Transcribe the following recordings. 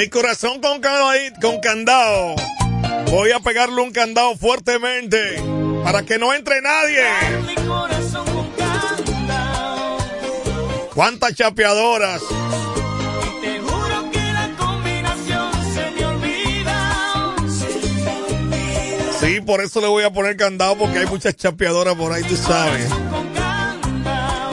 Mi corazón con, con candado. Voy a pegarle un candado fuertemente para que no entre nadie. ¿Cuántas chapeadoras? Sí, por eso le voy a poner candado porque hay muchas chapeadoras por ahí, tú sabes.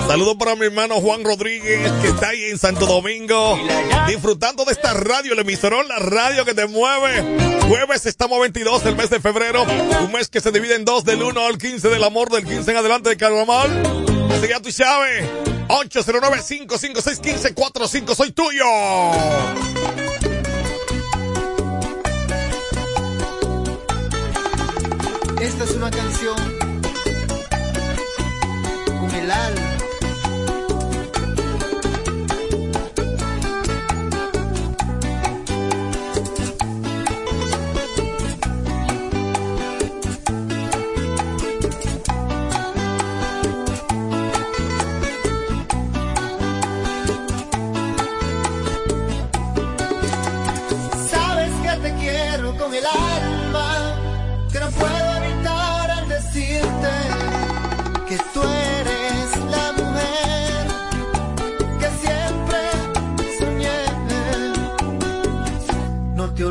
Saludos para mi hermano Juan Rodríguez, que está ahí en Santo Domingo, disfrutando de esta radio, el emisorón, la radio que te mueve. Jueves estamos 22, el mes de febrero, un mes que se divide en dos, del 1 al 15 del amor, del 15 en adelante de Carnaval. Así que ya tú sabes, 809-556-1545, soy tuyo. Esta es una canción con el alma.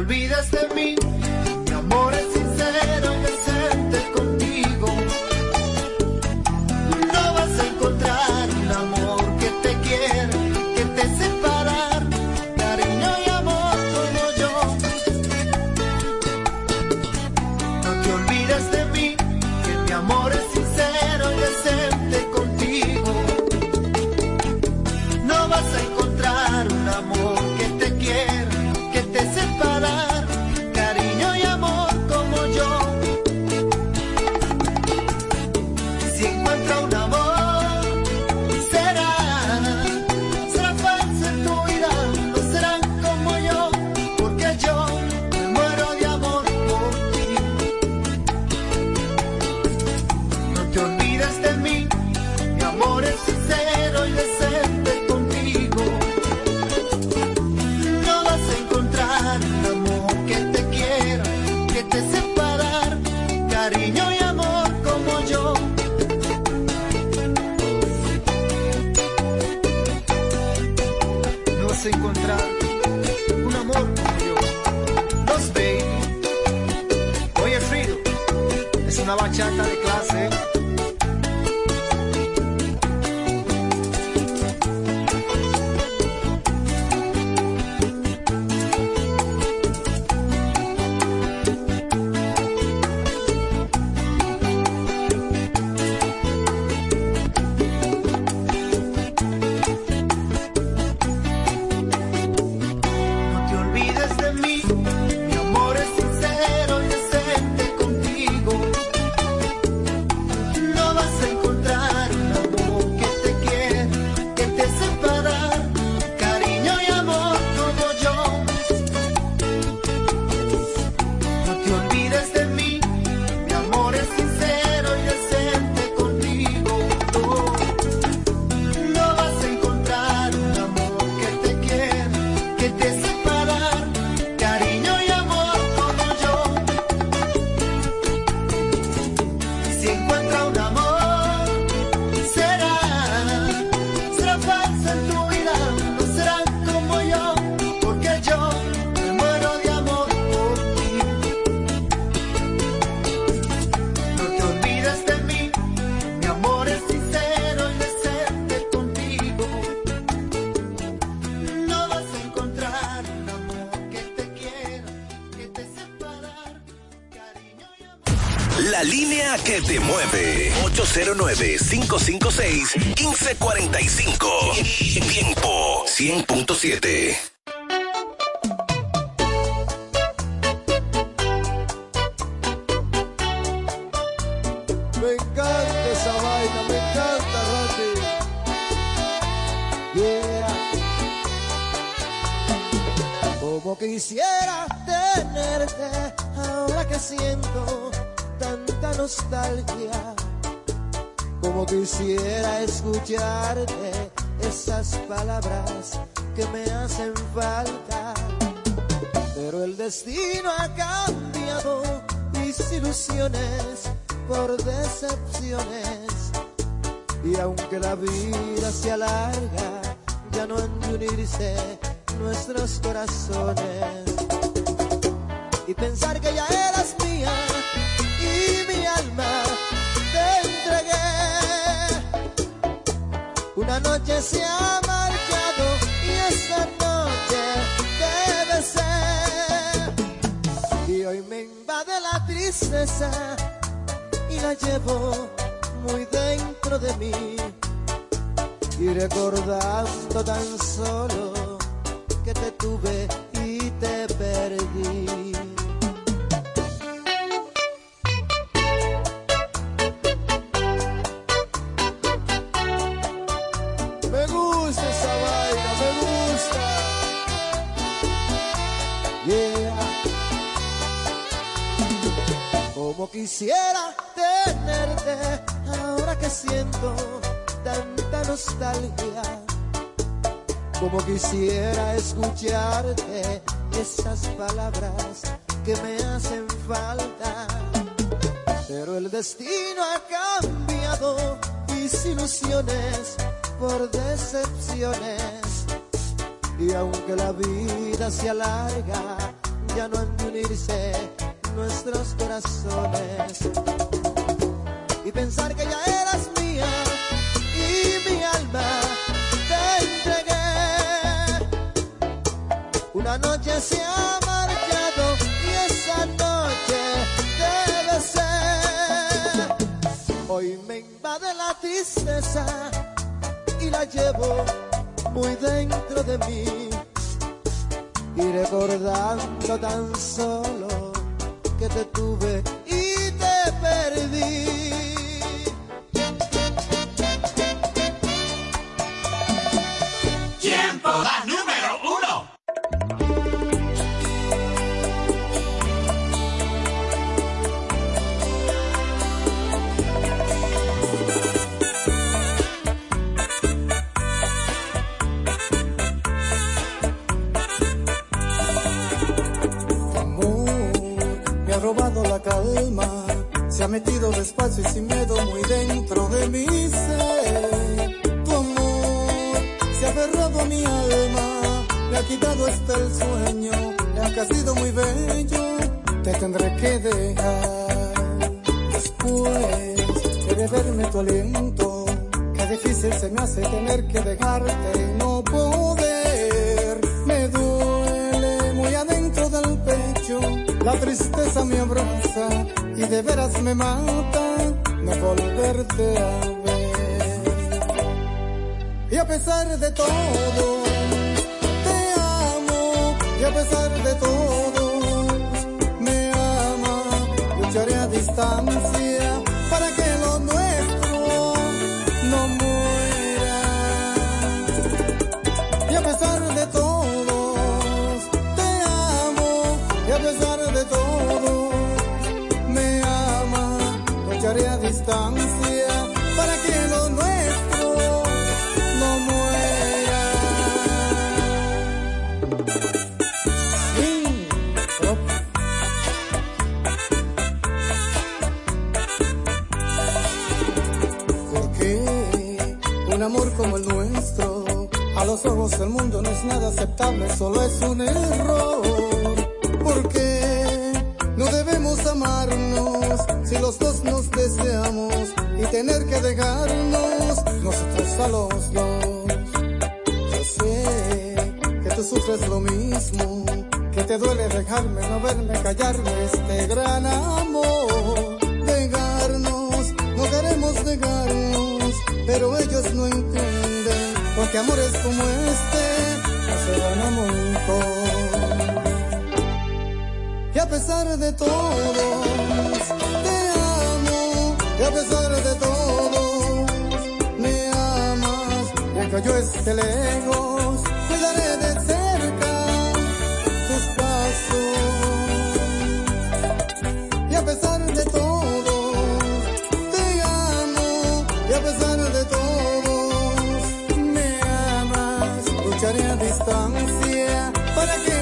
olvidas de mí. 809-556-1545. Tiempo 100.7. que siento tanta nostalgia. Como quisiera escucharte esas palabras que me hacen falta. Pero el destino ha cambiado mis ilusiones por decepciones. Y aunque la vida se alarga, ya no han de unirse nuestros corazones. Pensar que ya eras mía y mi alma te entregué. Una noche se ha marchado y esa noche te besé. Hoy me invade la tristeza y la llevo muy dentro de mí. Y recordando tan solo que te tuve y te perdí. Y aunque ha sido muy bello, te tendré que dejar. Después de beberme tu aliento, qué difícil se me hace tener que dejarte y no poder. Me duele muy adentro del pecho, la tristeza me abraza y de veras me mata no volverte a ver. Y a pesar de todo, a pesar de todo, me ama, lucharé a distancia para que lo nuestro no muera. Y a pesar de todos, te amo, y a pesar de todos, me ama, lucharé a distancia ojos del mundo no es nada aceptable, solo es un error. Porque no debemos amarnos si los dos nos deseamos y tener que dejarnos nosotros a los dos. Yo sé que tú sufres lo mismo, que te duele dejarme, no verme, callarme este gran amor. Dejarnos, no queremos dejarnos, pero ellos no entienden, porque amores como este no se dan a montón. Y a pesar de todo, te amo, y a pesar de todo, me amas, y aunque yo esté lejos, cuidaré de cerca tus pasos. Y a pesar de todo, para que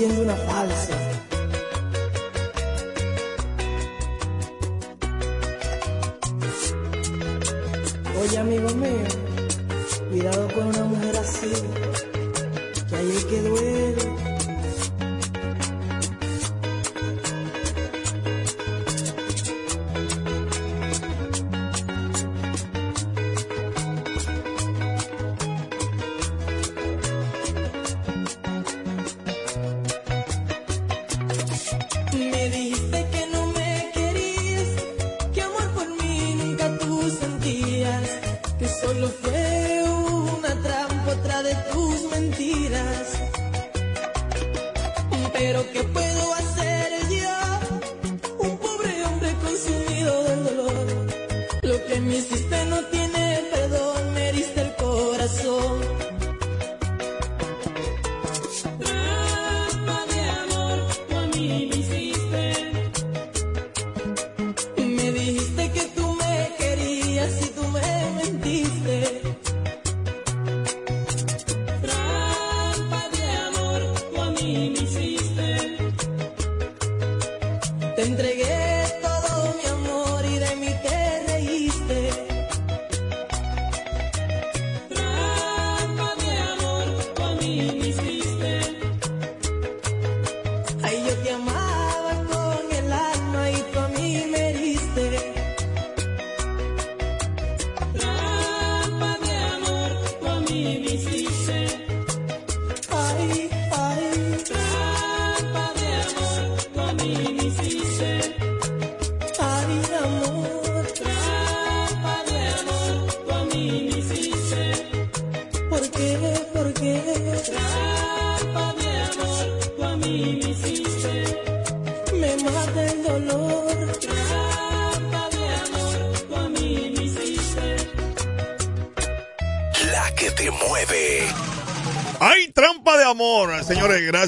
天津的华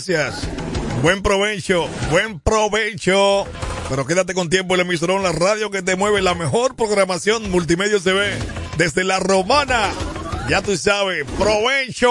gracias. Buen provecho, buen provecho. Pero quédate con tiempo el emisor la radio que te mueve la mejor programación multimedia se desde la romana. Ya tú sabes, provecho.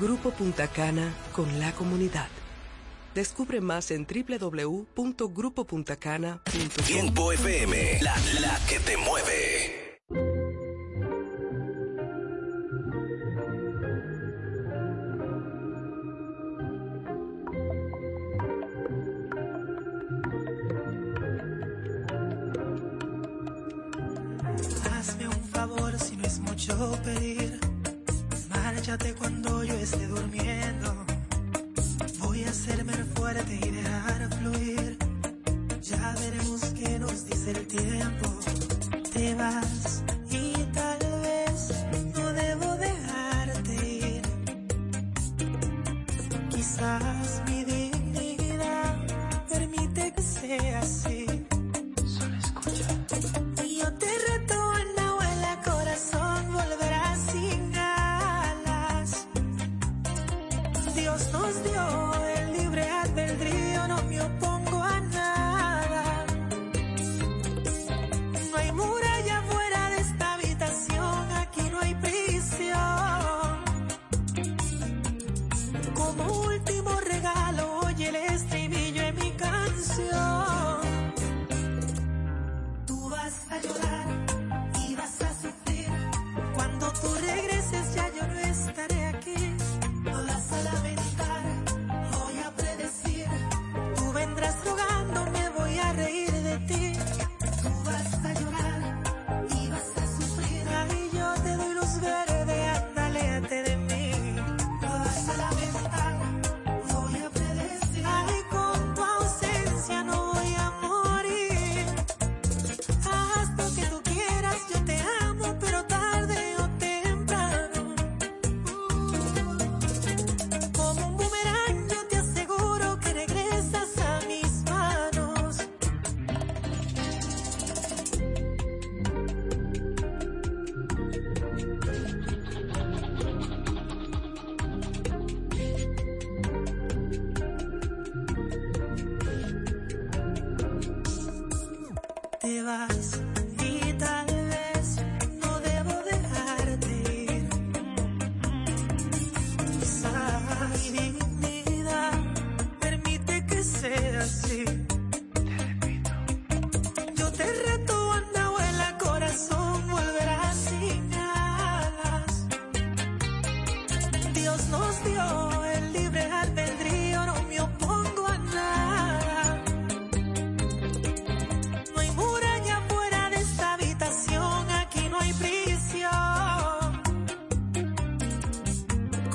Grupo Punta Cana con la comunidad. Descubre más en www.grupopuntacana.com. Tiempo FM, la, la que te mueve.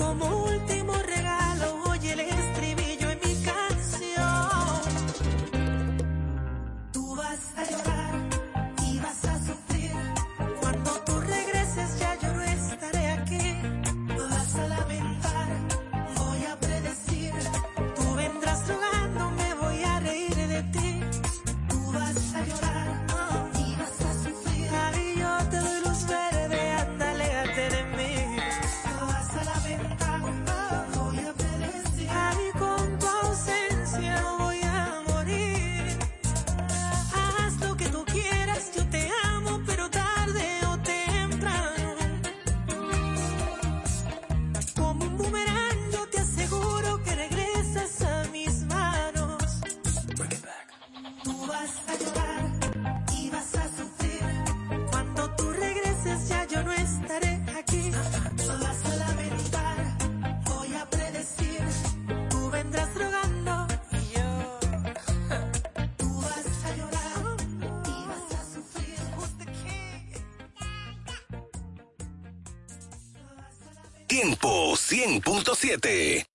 Como 100.7.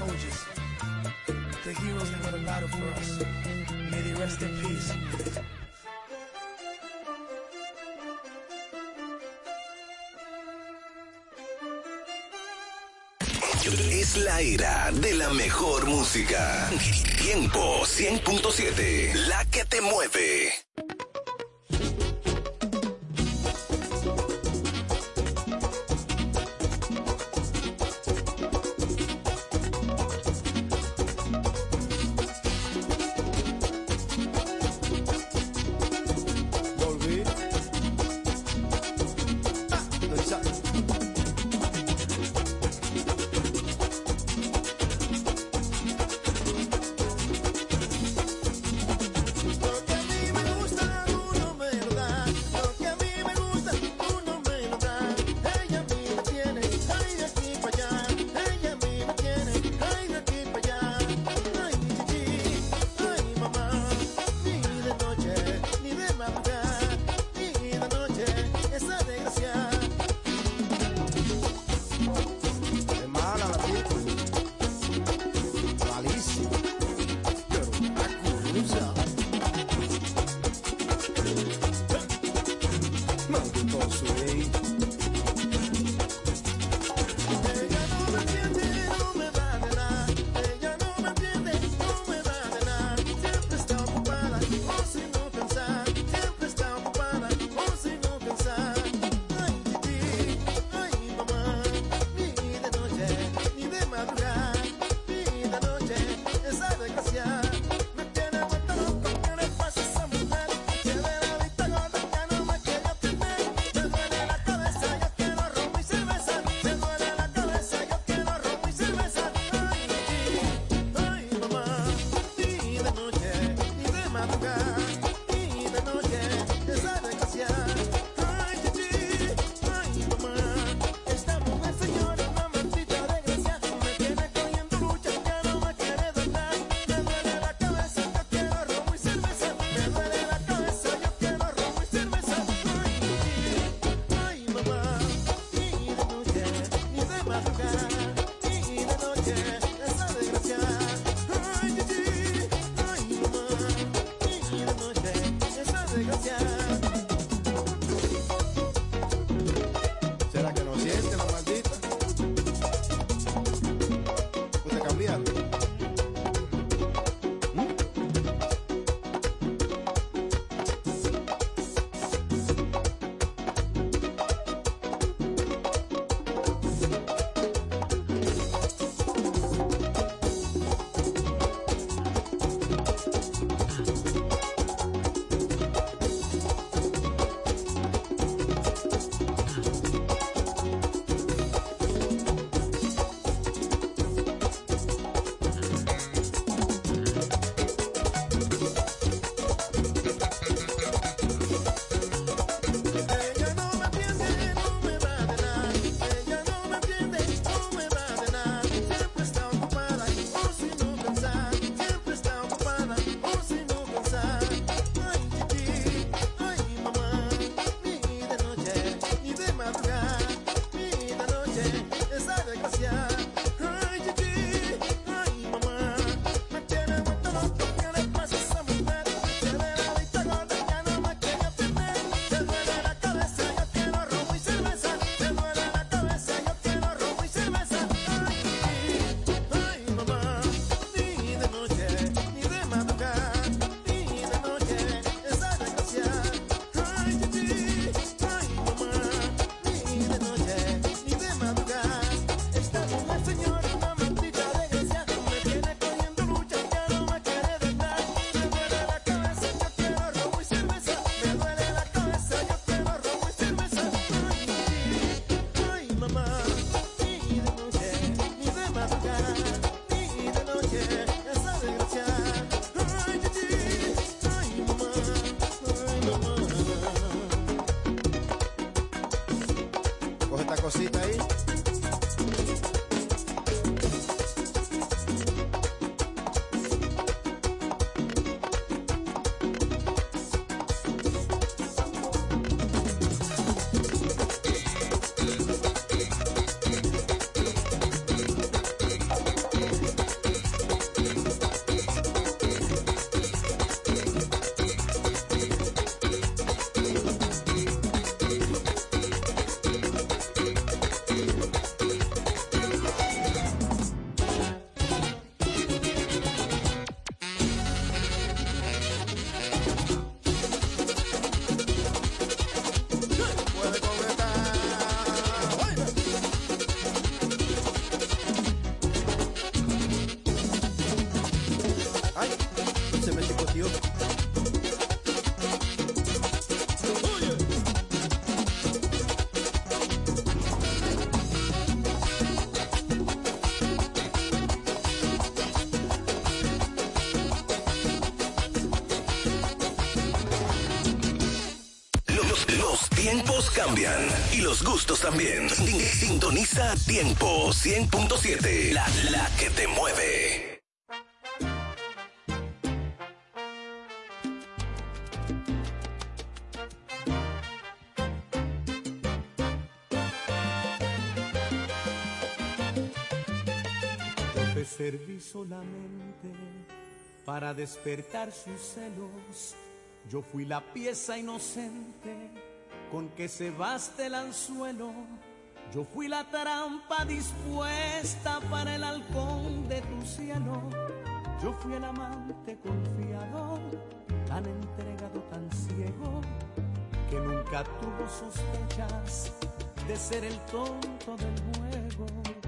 soldiers, the heroes that got a battle for us. May they rest in peace. Es la era de la mejor música. Tiempo 100.7. La que te mueve. cambian y los gustos también. Sintoniza Tiempo 100.7, la, la que te mueve. Te serví solamente para despertar sus celos. Yo fui la pieza inocente con que se baste el anzuelo. Yo fui la trampa dispuesta para el halcón de tu cielo. Yo fui el amante confiado, tan entregado, tan ciego, que nunca tuvo sospechas de ser el tonto del juego.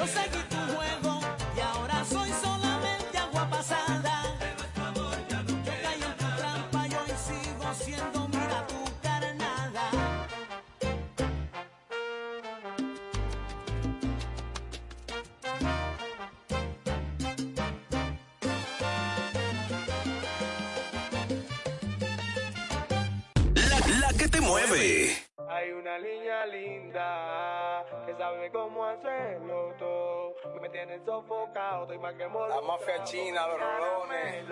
Yo seguí tu juego y ahora soy solamente agua pasada. Yo caí en tu trampa y hoy sigo siendo mira tu carnada. La que te mueve. Sabe cómo hacerlo todo. Me tienen sofocado, estoy más que La mafia china, los rolones.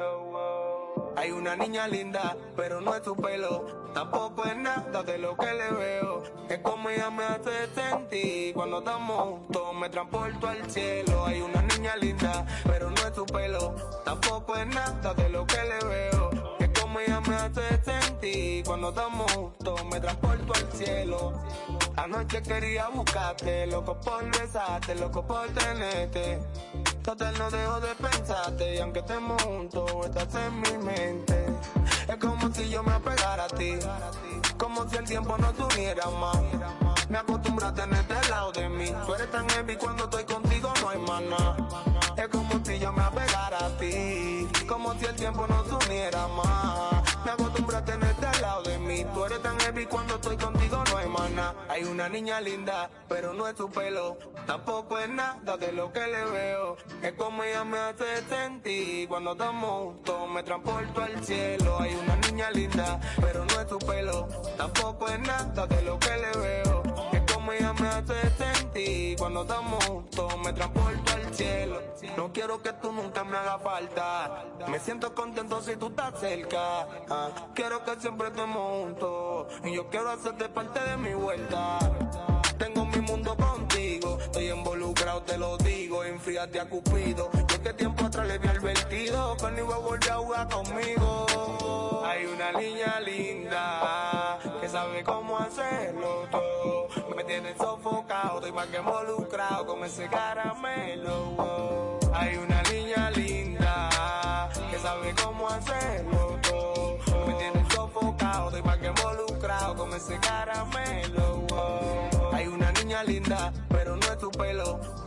Hay una niña linda, pero no es su pelo. Tampoco es nada de lo que le veo. Es como ella me hace sentir. Cuando estamos juntos, me transporto al cielo. Hay una niña linda, pero no es su pelo. Tampoco es nada de lo que le veo. Ella me hace sentir. Cuando estamos juntos, me transporto al cielo. Anoche quería buscarte, loco por besarte, loco por tenerte. Total no dejo de pensarte y aunque estemos juntos, estás en mi mente. Es como si yo me apegara a ti, como si el tiempo no tuviera más. Me acostumbro a tenerte al lado de mí. Tú eres tan heavy cuando estoy contigo, no hay nada. Es como si yo me apegara a ti, si el tiempo no uniera más. Me acostumbro a tenerte al lado de mí. Tú eres tan heavy cuando estoy contigo, no hay nada. Hay una niña linda, pero no es su pelo. Tampoco es nada de lo que le veo. Es como ella me hace sentir. Cuando estamos juntos, me transporto al cielo. Hay una niña linda, pero no es su pelo. Tampoco es nada de lo que le veo. Es como ella me hace sentir. Cuando estamos juntos, me transporto al cielo. No quiero que tú nunca me hagas falta. Me siento contento si tú estás cerca. Ah, quiero que siempre estemos juntos. Y yo quiero hacerte parte de mi vuelta. Tengo mi mundo contigo. Estoy involucrado, te lo digo. Enfríate a Cupido. Yo que tiempo atrás le vi advertido. Que no iba a volver a jugar conmigo. Hay una niña linda que sabe cómo hacerlo todo. Me tiene sofocado, estoy más que involucrado con ese caramelo. Hay una niña linda que sabe cómo hacerlo todo. Me tiene sofocado, estoy más que involucrado con ese caramelo. Hay una niña linda,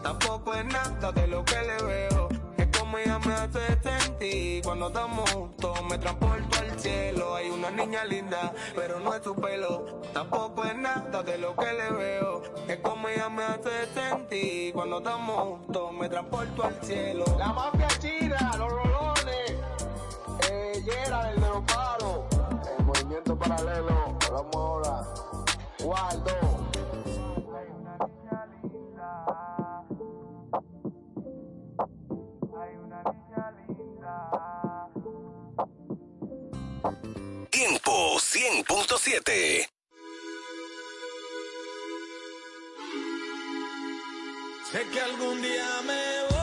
Tampoco es nada de lo que le veo. Es como ella me hace sentir. Cuando estamos juntos, me transporto al cielo. Hay una niña linda, pero no es su pelo. Tampoco es nada de lo que le veo. Es como ella me hace sentir. Cuando estamos juntos, me transporto al cielo. La mafia china, los rolones. Eh, Yera, el leopardo. El movimiento paralelo. Vamos ahora. Waldo. Tiempo 100.7. Sé que algún día me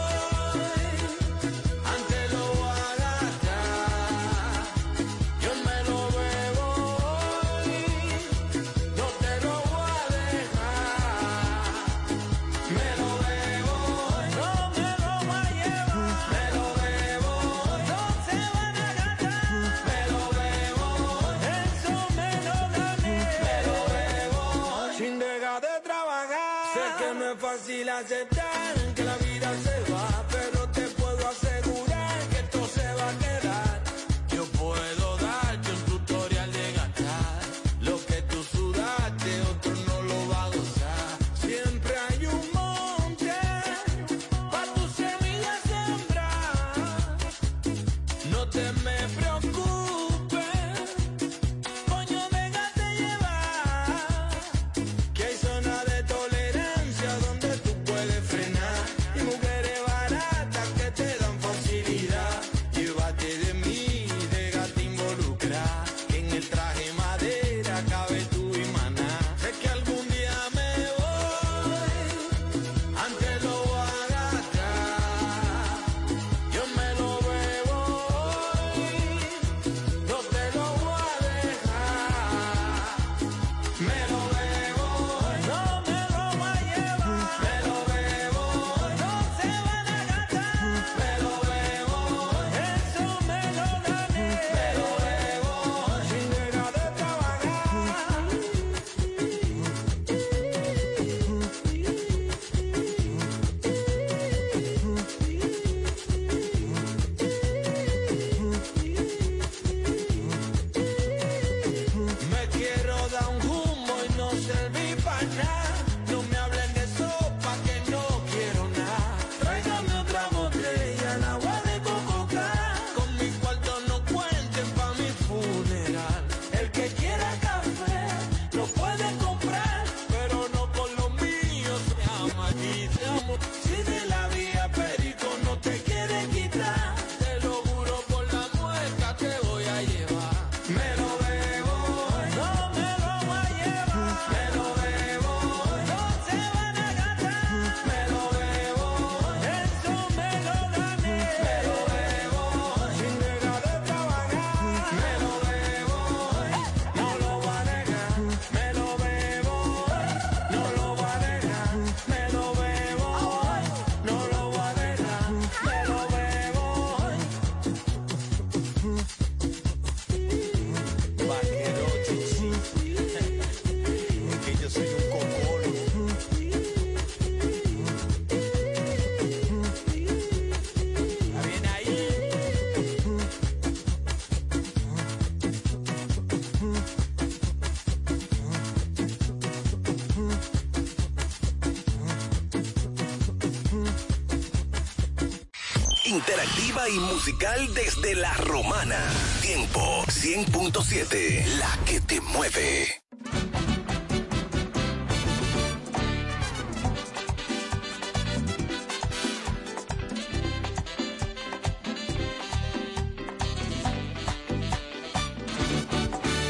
interactiva y musical desde la romana. Tiempo 100.7, la que te mueve.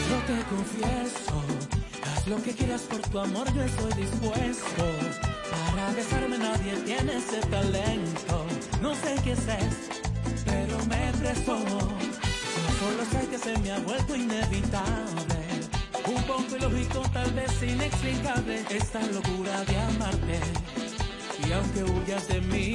Yo te confieso, haz lo que quieras por tu amor, yo estoy dispuesto. Esta locura de amarte. Y aunque huyas de mí,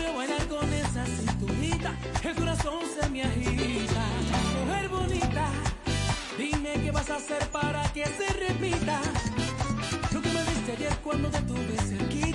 Veo bailar con esa cinturita, el corazón se me agita. Mujer bonita, dime qué vas a hacer para que se repita. Lo que me diste ayer cuando te tuve cerquita,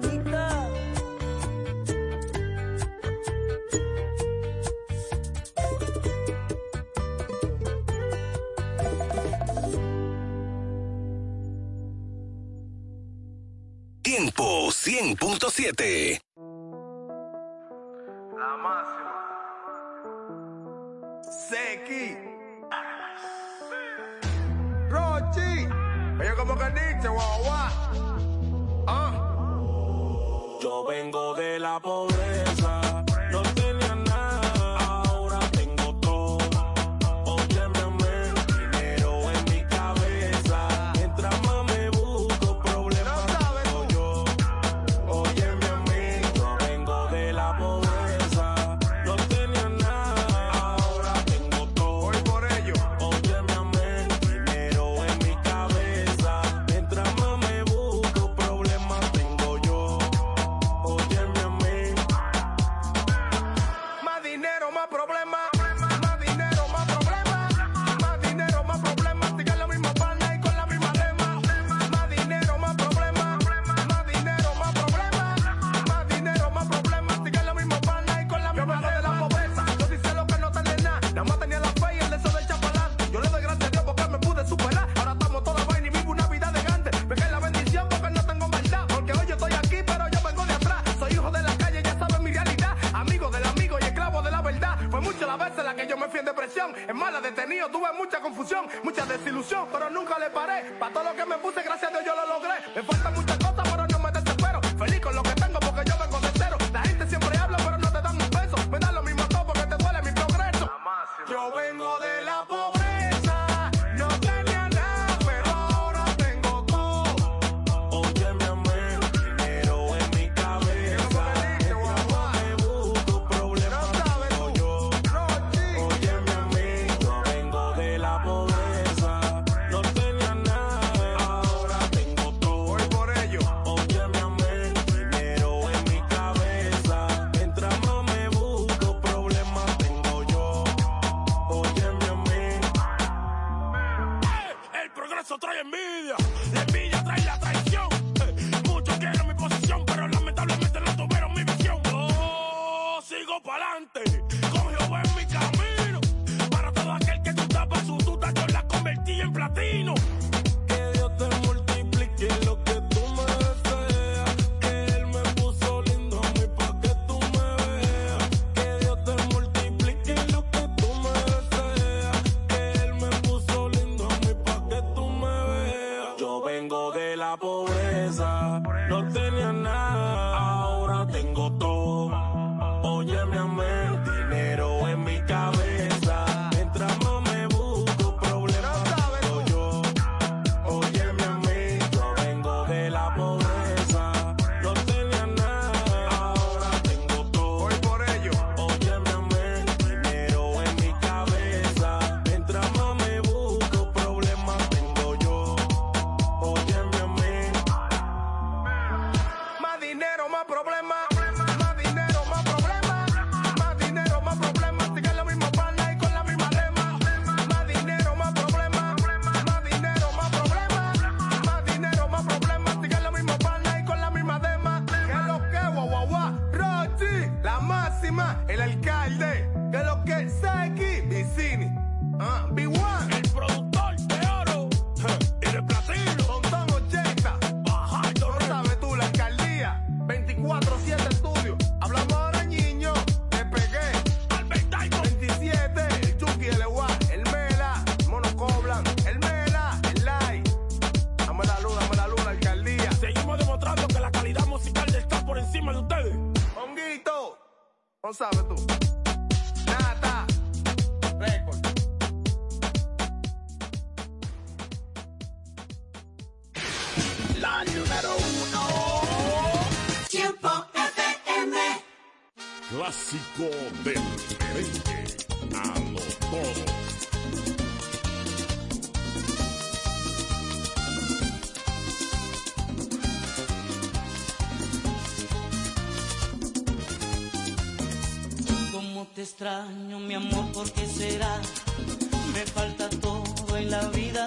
bonita. Tiempo 100.7. La máxima. Rochi. Como que Nietzsche, wow. la pobreza. No tenía nada extraño, mi amor, ¿por qué será? Me falta todo en la vida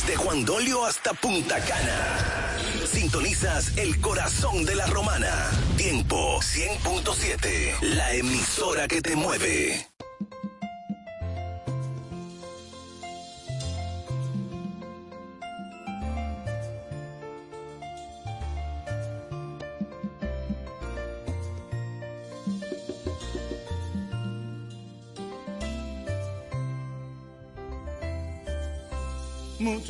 Desde Juan Dolio hasta Punta Cana. Sintonizas el corazón de la romana. Tiempo 100.7. La emisora que te mueve.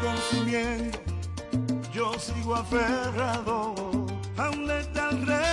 consumiendo, yo sigo aferrado a un letal rey.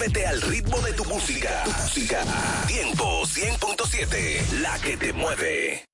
Muévete al ritmo de tu música. Tu música. Tiempo 100.7. La que te mueve.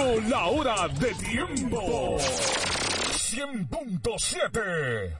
La hora de tiempo. 100.7.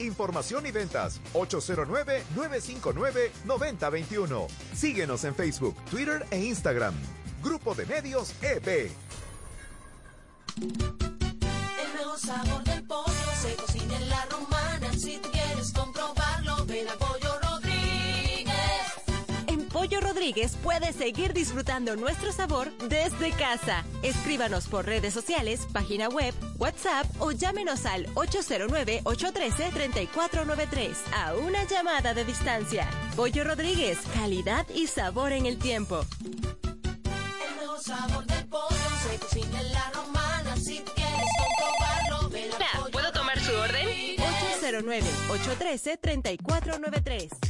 Información y ventas 809-959-9021. Síguenos en Facebook, Twitter e Instagram. Grupo de Medios E EB. El mejor sabor del pollo se cocina en la romana. Si tú quieres comprobarlo, ven a Pollo Rodríguez puedes seguir disfrutando nuestro sabor desde casa. Escríbanos por redes sociales, página web, WhatsApp o llámenos al 809-813-3493 a una llamada de distancia. Pollo Rodríguez, calidad y sabor en el tiempo. El mejor sabor del pollo se cocina en la romana. Si tú quieres comprobarlo, ven a ¿Puedo tomar su orden? 809-813-3493.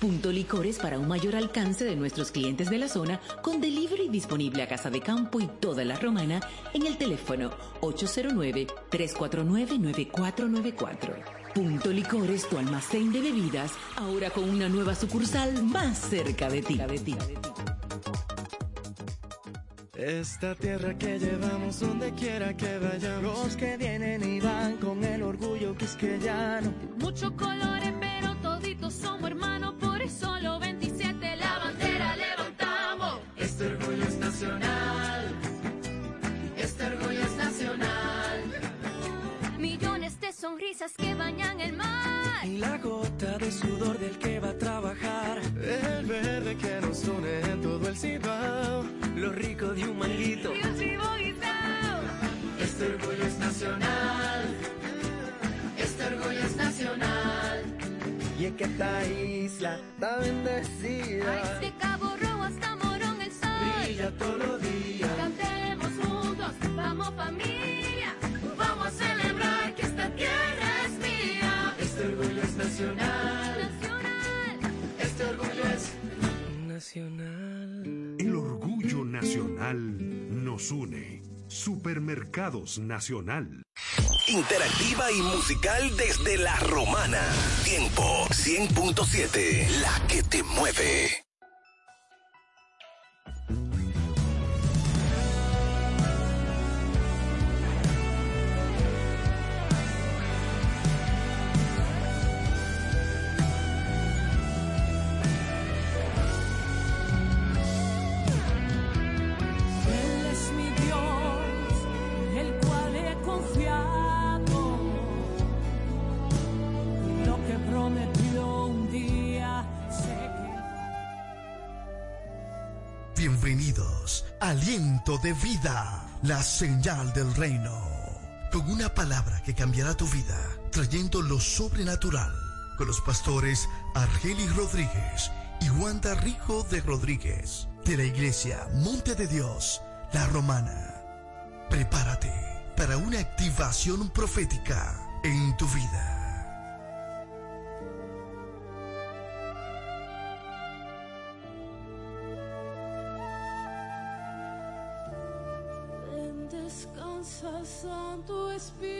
Punto Licores para un mayor alcance de nuestros clientes de la zona con delivery disponible a Casa de Campo y toda la Romana en el teléfono 809-349-9494. Punto Licores, tu almacén de bebidas, ahora con una nueva sucursal más cerca de ti. Esta tierra que llevamos donde quiera que vayamos. Los que vienen y van con el orgullo quisqueyano. Muchos colores, pero toditos somos hermanos, de sonrisas que bañan el mar. Y la gota de sudor del que va a trabajar. El verde que nos une en todo el cibao. Lo rico de un manguito. Y un. Este orgullo es nacional. Este orgullo es nacional. Y es que esta isla está bendecida. De Cabo Rojo hasta Morón el sol. Brilla todos los días. Cantemos juntos, vamos familia. Nacional. El orgullo nacional nos une. Supermercados Nacional. Interactiva y musical desde la romana. Tiempo 100.7, la que te mueve. Aliento de Vida, la señal del reino. Con una palabra que cambiará tu vida, trayendo lo sobrenatural. Con los pastores Argelis Rodríguez y Wanda Rijo de Rodríguez. De la iglesia Monte de Dios, La Romana. Prepárate para una activación profética en tu vida. Santo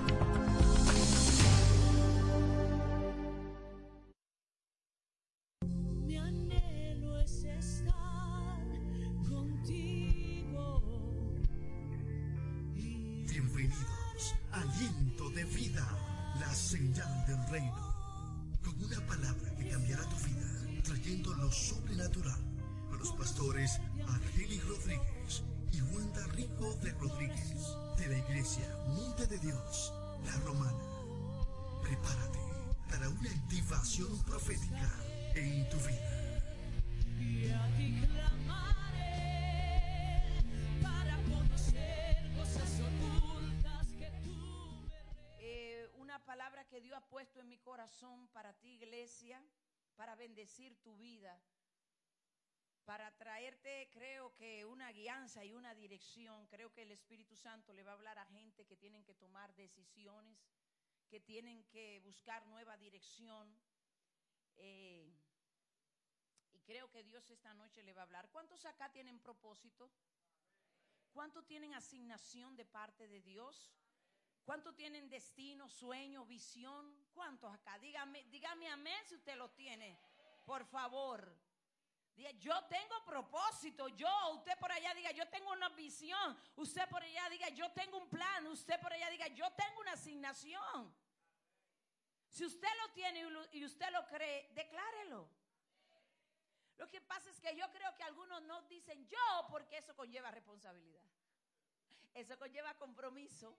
Que una guianza y una dirección. Creo que el Espíritu Santo le va a hablar a gente que tienen que tomar decisiones, que tienen que buscar nueva dirección. Eh, y creo que Dios esta noche le va a hablar. ¿Cuántos acá tienen propósito? ¿Cuántos tienen asignación de parte de Dios? ¿Cuántos tienen destino, sueño, visión? ¿Cuántos acá? Dígame, dígame amén si usted lo tiene. Por favor. Yo tengo propósito. Yo, usted por allá diga, yo tengo una visión. Usted por allá diga, yo tengo un plan. Usted por allá diga, yo tengo una asignación. Si usted lo tiene y usted lo cree, declárelo. Lo que pasa es que yo creo que algunos no dicen yo porque eso conlleva responsabilidad. Eso conlleva compromiso.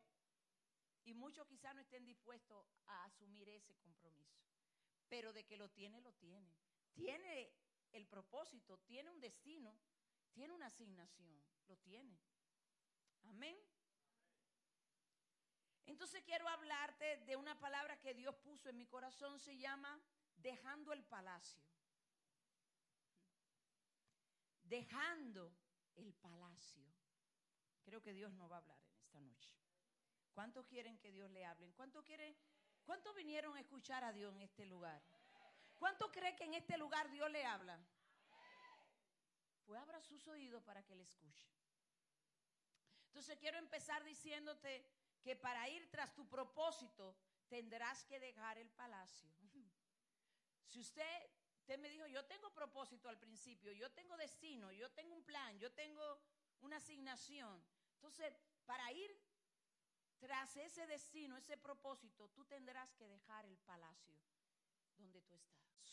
Y muchos quizás no estén dispuestos a asumir ese compromiso. Pero de que lo tiene, lo tiene. tiene el propósito, tiene un destino, tiene una asignación, lo tiene. Amén. Entonces quiero hablarte de una palabra que Dios puso en mi corazón, se llama dejando el palacio. Dejando el palacio. Creo que Dios no va a hablar en esta noche. ¿Cuántos quieren que Dios le hable? ¿Cuántos quieren, cuántos vinieron a escuchar a Dios en este lugar? ¿Cuántos creen que en este lugar Dios le habla? Pues abra sus oídos para que le escuche. Entonces quiero empezar diciéndote que para ir tras tu propósito tendrás que dejar el palacio. Si usted, usted me dijo, yo tengo propósito al principio, yo tengo destino, yo tengo un plan, yo tengo una asignación. Entonces, para ir tras ese destino, ese propósito, tú tendrás que dejar el palacio donde tú estás.